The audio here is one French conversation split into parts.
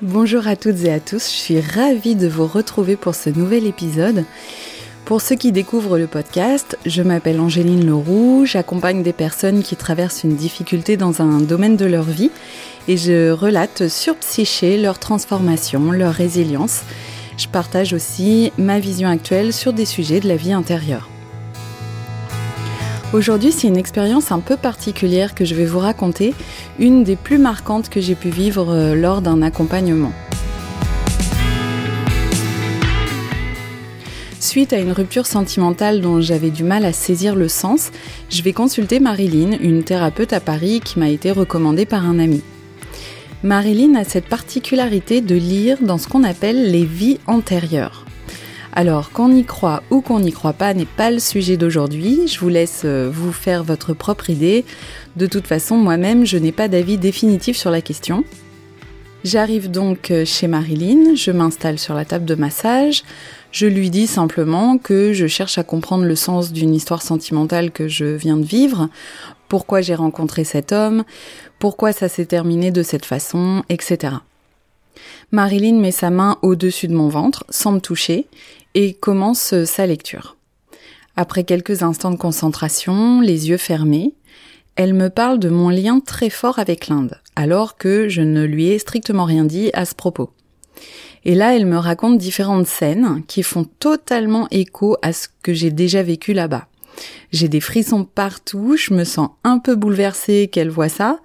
Bonjour à toutes et à tous, je suis ravie de vous retrouver pour ce nouvel épisode. Pour ceux qui découvrent le podcast, je m'appelle Angéline Leroux, j'accompagne des personnes qui traversent une difficulté dans un domaine de leur vie et je relate sur Psyché leur transformation, leur résilience. Je partage aussi ma vision actuelle sur des sujets de la vie intérieure. Aujourd'hui, c'est une expérience un peu particulière que je vais vous raconter, une des plus marquantes que j'ai pu vivre euh, lors d'un accompagnement. Suite à une rupture sentimentale dont j'avais du mal à saisir le sens, je vais consulter Marilyn, une thérapeute à Paris qui m'a été recommandée par un ami. Marilyn a cette particularité de lire dans ce qu'on appelle les vies antérieures. Alors, qu'on y croit ou qu'on n'y croit pas n'est pas le sujet d'aujourd'hui. Je vous laisse euh, vous faire votre propre idée. De toute façon, moi-même, je n'ai pas d'avis définitif sur la question. J'arrive donc euh, chez Marilyn, je m'installe sur la table de massage, je lui dis simplement que je cherche à comprendre le sens d'une histoire sentimentale que je viens de vivre, pourquoi j'ai rencontré cet homme, pourquoi ça s'est terminé de cette façon, etc. Marilyn met sa main au-dessus de mon ventre, sans me toucher, et commence euh, sa lecture. Après quelques instants de concentration, les yeux fermés, elle me parle de mon lien très fort avec l'Inde, alors que je ne lui ai strictement rien dit à ce propos. Et là, elle me raconte différentes scènes qui font totalement écho à ce que j'ai déjà vécu là-bas. J'ai des frissons partout, je me sens un peu bouleversée qu'elle voit ça,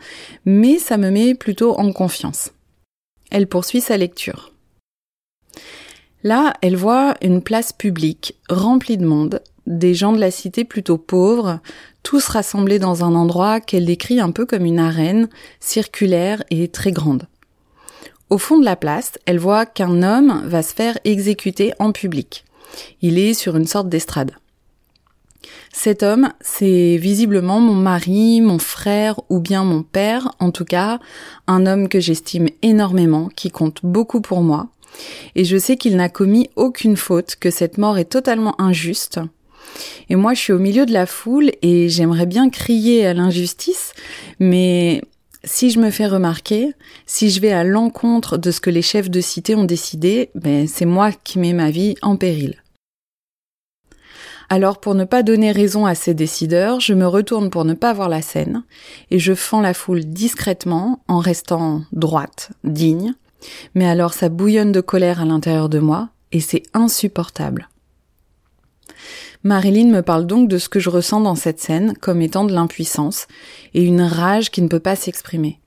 mais ça me met plutôt en confiance. Elle poursuit sa lecture. Là, elle voit une place publique remplie de monde, des gens de la cité plutôt pauvres, tous rassemblés dans un endroit qu'elle décrit un peu comme une arène, circulaire et très grande. Au fond de la place, elle voit qu'un homme va se faire exécuter en public. Il est sur une sorte d'estrade. Cet homme, c'est visiblement mon mari, mon frère ou bien mon père, en tout cas, un homme que j'estime énormément, qui compte beaucoup pour moi, et je sais qu'il n'a commis aucune faute, que cette mort est totalement injuste. Et moi, je suis au milieu de la foule et j'aimerais bien crier à l'injustice, mais si je me fais remarquer, si je vais à l'encontre de ce que les chefs de cité ont décidé, ben, c'est moi qui mets ma vie en péril. Alors pour ne pas donner raison à ces décideurs, je me retourne pour ne pas voir la scène, et je fends la foule discrètement en restant droite, digne, mais alors ça bouillonne de colère à l'intérieur de moi, et c'est insupportable. Marilyn me parle donc de ce que je ressens dans cette scène comme étant de l'impuissance et une rage qui ne peut pas s'exprimer.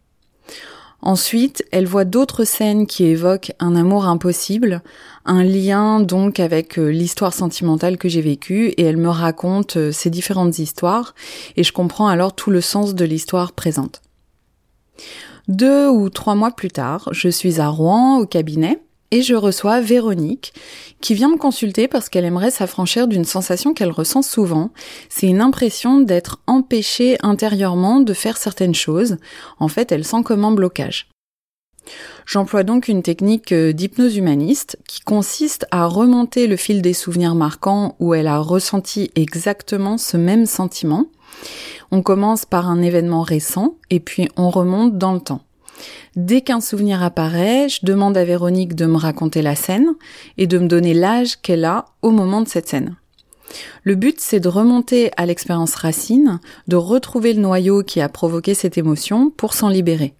Ensuite, elle voit d'autres scènes qui évoquent un amour impossible, un lien donc avec euh, l'histoire sentimentale que j'ai vécue, et elle me raconte euh, ces différentes histoires, et je comprends alors tout le sens de l'histoire présente. Deux ou trois mois plus tard, je suis à Rouen au cabinet et je reçois Véronique qui vient me consulter parce qu'elle aimerait s'affranchir d'une sensation qu'elle ressent souvent. C'est une impression d'être empêchée intérieurement de faire certaines choses. En fait, elle sent comme un blocage. J'emploie donc une technique euh, d'hypnose humaniste qui consiste à remonter le fil des souvenirs marquants où elle a ressenti exactement ce même sentiment on commence par un événement récent et puis on remonte dans le temps. Dès qu'un souvenir apparaît, je demande à Véronique de me raconter la scène et de me donner l'âge qu'elle a au moment de cette scène. Le but, c'est de remonter à l'expérience racine, de retrouver le noyau qui a provoqué cette émotion pour s'en libérer.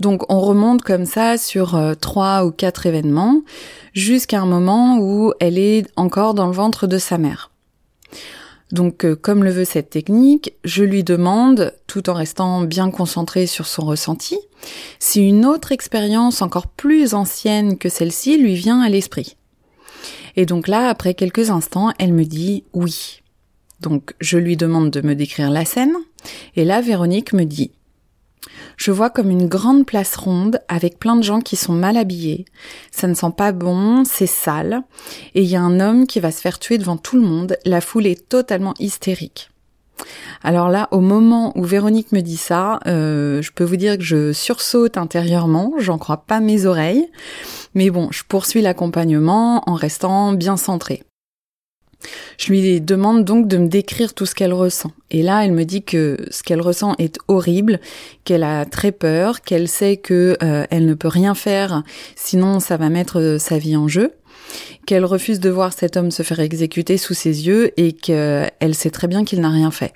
Donc on remonte comme ça sur euh, trois ou quatre événements jusqu'à un moment où elle est encore dans le ventre de sa mère. Donc euh, comme le veut cette technique, je lui demande, tout en restant bien concentré sur son ressenti, si une autre expérience encore plus ancienne que celle-ci lui vient à l'esprit. Et donc là, après quelques instants, elle me dit oui. Donc je lui demande de me décrire la scène, et là Véronique me dit je vois comme une grande place ronde avec plein de gens qui sont mal habillés. Ça ne sent pas bon, c'est sale. Et il y a un homme qui va se faire tuer devant tout le monde. La foule est totalement hystérique. Alors là, au moment où Véronique me dit ça, euh, je peux vous dire que je sursaute intérieurement, j'en crois pas mes oreilles. Mais bon, je poursuis l'accompagnement en restant bien centrée. Je lui demande donc de me décrire tout ce qu'elle ressent. Et là, elle me dit que ce qu'elle ressent est horrible, qu'elle a très peur, qu'elle sait que euh, elle ne peut rien faire, sinon ça va mettre euh, sa vie en jeu, qu'elle refuse de voir cet homme se faire exécuter sous ses yeux et qu'elle sait très bien qu'il n'a rien fait.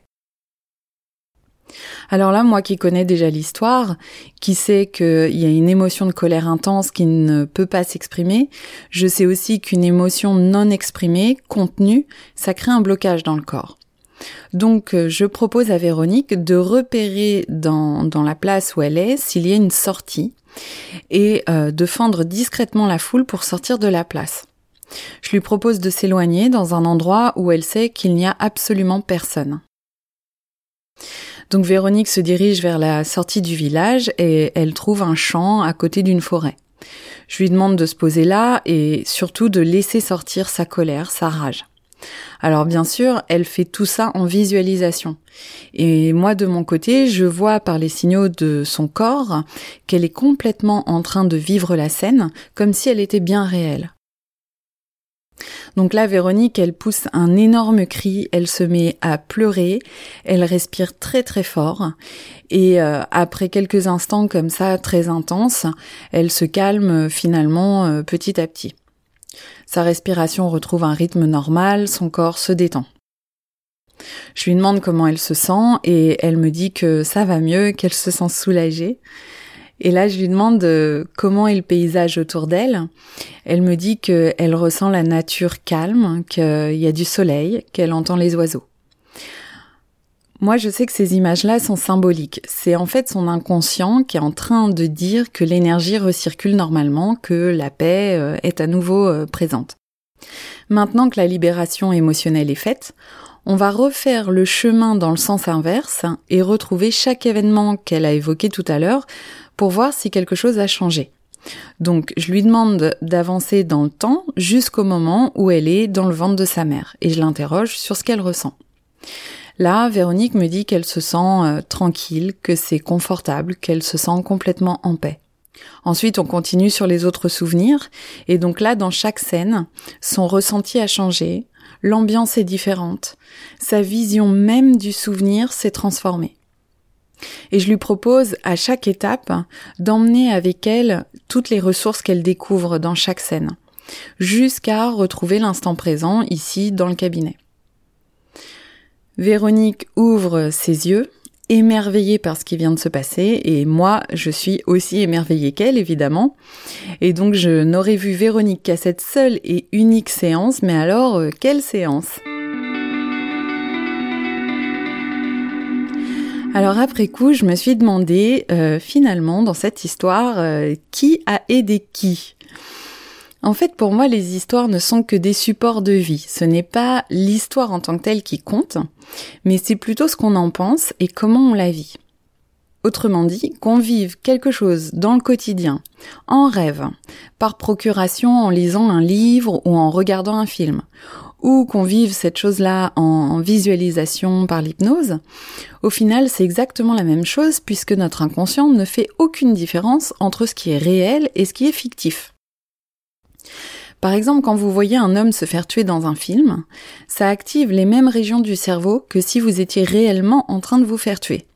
Alors là, moi qui connais déjà l'histoire, qui sais qu'il y a une émotion de colère intense qui ne peut pas s'exprimer, je sais aussi qu'une émotion non exprimée, contenue, ça crée un blocage dans le corps. Donc euh, je propose à Véronique de repérer dans, la place où elle est s'il y a une sortie et euh, de fendre discrètement la foule pour sortir de la place. Je lui propose de s'éloigner dans un endroit où elle sait qu'il n'y a absolument personne. Donc Véronique se dirige vers la sortie du village et elle trouve un champ à côté d'une forêt. Je lui demande de se poser là et surtout de laisser sortir sa colère, sa rage. Alors bien sûr, elle fait tout ça en visualisation. Et moi de mon côté, je vois par les signaux de son corps qu'elle est complètement en train de vivre la scène comme si elle était bien réelle. Donc là, Véronique, elle pousse un énorme cri, elle se met à pleurer, elle respire très très fort et euh, après quelques instants comme ça très intenses, elle se calme finalement euh, petit à petit. Sa respiration retrouve un rythme normal, son corps se détend. Je lui demande comment elle se sent et elle me dit que ça va mieux, qu'elle se sent soulagée. Et là, je lui demande euh, comment est le paysage autour d'elle. Elle me dit qu'elle ressent la nature calme, qu'il y a du soleil, qu'elle entend les oiseaux. Moi, je sais que ces images-là sont symboliques. C'est en fait son inconscient qui est en train de dire que l'énergie recircule normalement, que la paix euh, est à nouveau euh, présente. Maintenant que la libération émotionnelle est faite, on va refaire le chemin dans le sens inverse et retrouver chaque événement qu'elle a évoqué tout à l'heure pour voir si quelque chose a changé. Donc, je lui demande d'avancer dans le temps jusqu'au moment où elle est dans le ventre de sa mère et je l'interroge sur ce qu'elle ressent. Là, Véronique me dit qu'elle se sent euh, tranquille, que c'est confortable, qu'elle se sent complètement en paix. Ensuite, on continue sur les autres souvenirs, et donc là, dans chaque scène, son ressenti a changé, l'ambiance est différente, sa vision même du souvenir s'est transformée. Et je lui propose à chaque étape d'emmener avec elle toutes les ressources qu'elle découvre dans chaque scène, jusqu'à retrouver l'instant présent ici dans le cabinet. Véronique ouvre ses yeux, émerveillée par ce qui vient de se passer, et moi, je suis aussi émerveillée qu'elle, évidemment. Et donc, je n'aurais vu Véronique qu'à cette seule et unique séance, mais alors, euh, quelle séance? Alors après coup, je me suis demandé euh, finalement dans cette histoire euh, qui a aidé qui? En fait, pour moi, les histoires ne sont que des supports de vie. Ce n'est pas l'histoire en tant que telle qui compte, mais c'est plutôt ce qu'on en pense et comment on la vit. Autrement dit, qu'on vive quelque chose dans le quotidien, en rêve, par procuration en lisant un livre ou en regardant un film, ou qu'on vive cette chose-là en visualisation par l'hypnose, au final c'est exactement la même chose puisque notre inconscient ne fait aucune différence entre ce qui est réel et ce qui est fictif. Par exemple, quand vous voyez un homme se faire tuer dans un film, ça active les mêmes régions du cerveau que si vous étiez réellement en train de vous faire tuer.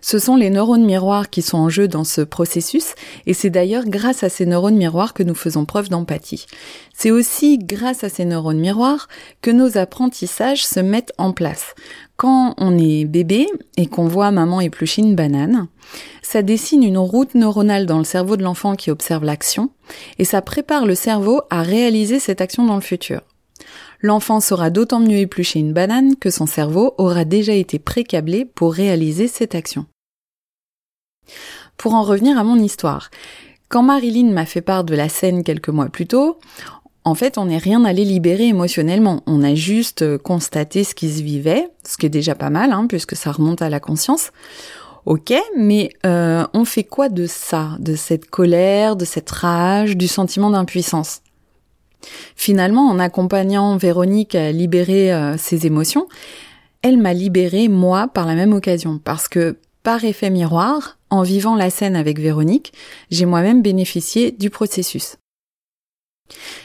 Ce sont les neurones miroirs qui sont en jeu dans ce processus et c'est d'ailleurs grâce à ces neurones miroirs que nous faisons preuve d'empathie. C'est aussi grâce à ces neurones miroirs que nos apprentissages se mettent en place. Quand on est bébé et qu'on voit maman éplucher une banane, ça dessine une route neuronale dans le cerveau de l'enfant qui observe l'action et ça prépare le cerveau à réaliser cette action dans le futur. L'enfant saura d'autant mieux éplucher une banane que son cerveau aura déjà été précablé pour réaliser cette action. Pour en revenir à mon histoire, quand Marilyn m'a fait part de la scène quelques mois plus tôt, en fait, on n'est rien allé libérer émotionnellement. On a juste constaté ce qui se vivait, ce qui est déjà pas mal, hein, puisque ça remonte à la conscience. Ok, mais euh, on fait quoi de ça, de cette colère, de cette rage, du sentiment d'impuissance? Finalement, en accompagnant Véronique à libérer euh, ses émotions, elle m'a libérée moi par la même occasion parce que par effet miroir, en vivant la scène avec Véronique, j'ai moi-même bénéficié du processus.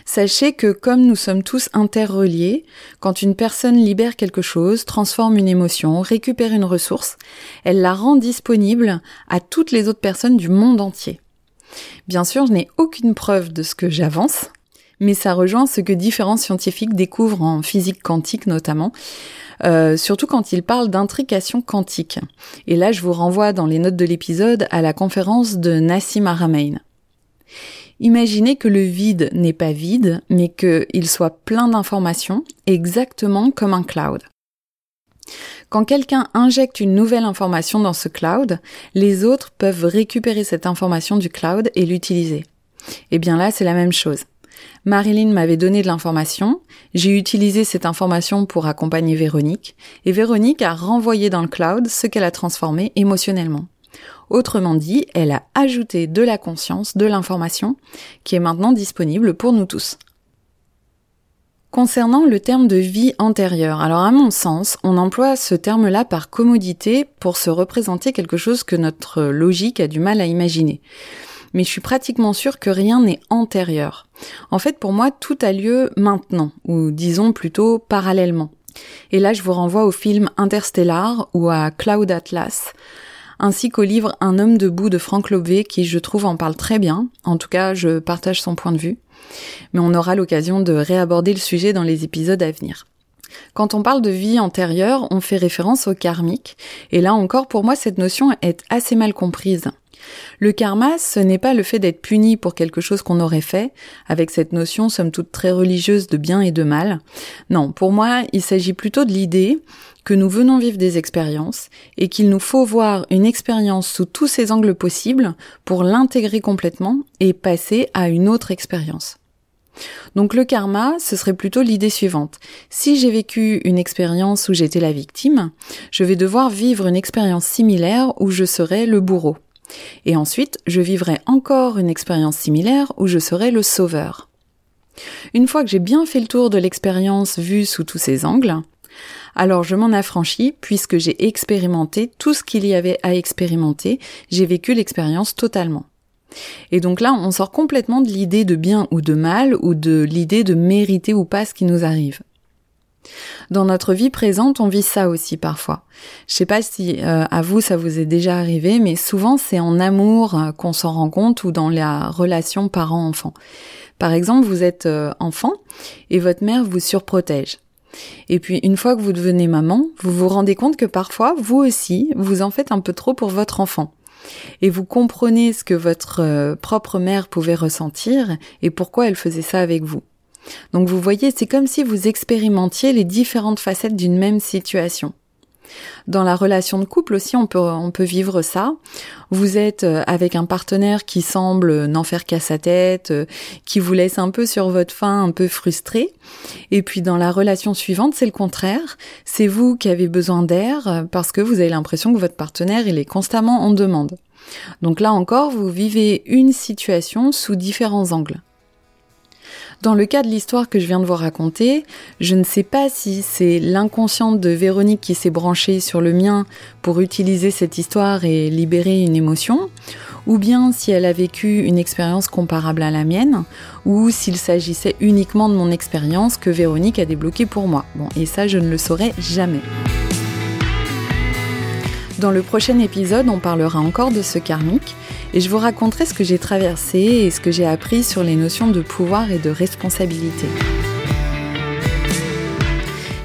Sachez que comme nous sommes tous interreliés, quand une personne libère quelque chose, transforme une émotion, récupère une ressource, elle la rend disponible à toutes les autres personnes du monde entier. Bien sûr, je n'ai aucune preuve de ce que j'avance, mais ça rejoint ce que différents scientifiques découvrent en physique quantique notamment, euh, surtout quand ils parlent d'intrication quantique. Et là, je vous renvoie dans les notes de l'épisode à la conférence de Nassim Haramein. Imaginez que le vide n'est pas vide, mais qu'il soit plein d'informations, exactement comme un cloud. Quand quelqu'un injecte une nouvelle information dans ce cloud, les autres peuvent récupérer cette information du cloud et l'utiliser. Eh bien là, c'est la même chose. Marilyn m'avait donné de l'information, j'ai utilisé cette information pour accompagner Véronique, et Véronique a renvoyé dans le cloud ce qu'elle a transformé émotionnellement. Autrement dit, elle a ajouté de la conscience, de l'information, qui est maintenant disponible pour nous tous. Concernant le terme de vie antérieure, alors à mon sens, on emploie ce terme-là par commodité pour se représenter quelque chose que notre logique a du mal à imaginer. Mais je suis pratiquement sûre que rien n'est antérieur. En fait, pour moi, tout a lieu maintenant, ou disons plutôt parallèlement. Et là, je vous renvoie au film Interstellar ou à Cloud Atlas, ainsi qu'au livre Un homme debout de Frank Lobé qui, je trouve, en parle très bien. En tout cas, je partage son point de vue. Mais on aura l'occasion de réaborder le sujet dans les épisodes à venir. Quand on parle de vie antérieure, on fait référence au karmique, et là encore pour moi cette notion est assez mal comprise. Le karma, ce n'est pas le fait d'être puni pour quelque chose qu'on aurait fait, avec cette notion somme toute très religieuse de bien et de mal. Non, pour moi, il s'agit plutôt de l'idée que nous venons vivre des expériences et qu'il nous faut voir une expérience sous tous ses angles possibles pour l'intégrer complètement et passer à une autre expérience. Donc le karma, ce serait plutôt l'idée suivante. Si j'ai vécu une expérience où j'étais la victime, je vais devoir vivre une expérience similaire où je serai le bourreau. Et ensuite, je vivrai encore une expérience similaire où je serai le sauveur. Une fois que j'ai bien fait le tour de l'expérience vue sous tous ses angles, alors je m'en affranchis puisque j'ai expérimenté tout ce qu'il y avait à expérimenter, j'ai vécu l'expérience totalement. Et donc là, on sort complètement de l'idée de bien ou de mal ou de l'idée de mériter ou pas ce qui nous arrive. Dans notre vie présente, on vit ça aussi parfois. Je sais pas si euh, à vous ça vous est déjà arrivé, mais souvent c'est en amour euh, qu'on s'en rend compte ou dans la relation parent-enfant. Par exemple, vous êtes euh, enfant et votre mère vous surprotège. Et puis une fois que vous devenez maman, vous vous rendez compte que parfois, vous aussi, vous en faites un peu trop pour votre enfant. Et vous comprenez ce que votre propre mère pouvait ressentir et pourquoi elle faisait ça avec vous. Donc vous voyez, c'est comme si vous expérimentiez les différentes facettes d'une même situation. Dans la relation de couple aussi, on peut, on peut vivre ça. Vous êtes euh, avec un partenaire qui semble n'en faire qu'à sa tête, euh, qui vous laisse un peu sur votre faim, un peu frustré. Et puis dans la relation suivante, c'est le contraire. C'est vous qui avez besoin d'air euh, parce que vous avez l'impression que votre partenaire, il est constamment en demande. Donc là encore, vous vivez une situation sous différents angles. Dans le cas de l'histoire que je viens de vous raconter, je ne sais pas si c'est l'inconsciente de Véronique qui s'est branchée sur le mien pour utiliser cette histoire et libérer une émotion, ou bien si elle a vécu une expérience comparable à la mienne, ou s'il s'agissait uniquement de mon expérience que Véronique a débloquée pour moi. Bon, et ça, je ne le saurais jamais. Dans le prochain épisode, on parlera encore de ce karmique et je vous raconterai ce que j'ai traversé et ce que j'ai appris sur les notions de pouvoir et de responsabilité.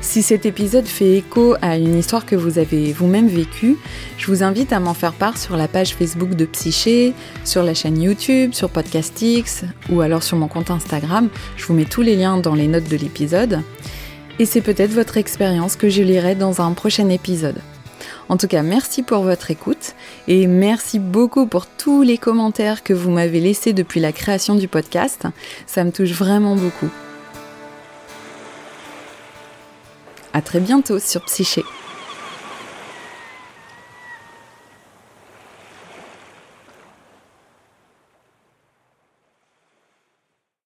Si cet épisode fait écho à une histoire que vous avez vous-même vécue, je vous invite à m'en faire part sur la page Facebook de Psyché, sur la chaîne YouTube, sur Podcastix ou alors sur mon compte Instagram. Je vous mets tous les liens dans les notes de l'épisode. Et c'est peut-être votre expérience que je lirai dans un prochain épisode. En tout cas, merci pour votre écoute et merci beaucoup pour tous les commentaires que vous m'avez laissés depuis la création du podcast. Ça me touche vraiment beaucoup. À très bientôt sur Psyché.